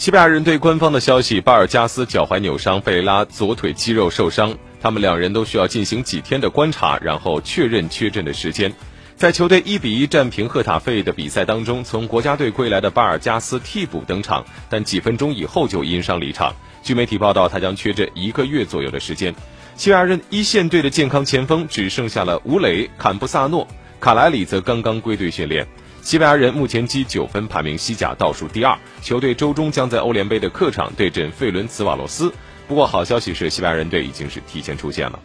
西班牙人队官方的消息：巴尔加斯脚踝扭伤，贝雷拉左腿肌肉受伤，他们两人都需要进行几天的观察，然后确认缺阵的时间。在球队一比一战平赫塔费的比赛当中，从国家队归来的巴尔加斯替补登场，但几分钟以后就因伤离场。据媒体报道，他将缺阵一个月左右的时间。西班牙人一线队的健康前锋只剩下了吴磊、坎布萨诺，卡莱里则刚刚归队训练。西班牙人目前积九分，排名西甲倒数第二。球队周中将在欧联杯的客场对阵费伦茨瓦洛斯。不过好消息是，西班牙人队已经是提前出线了。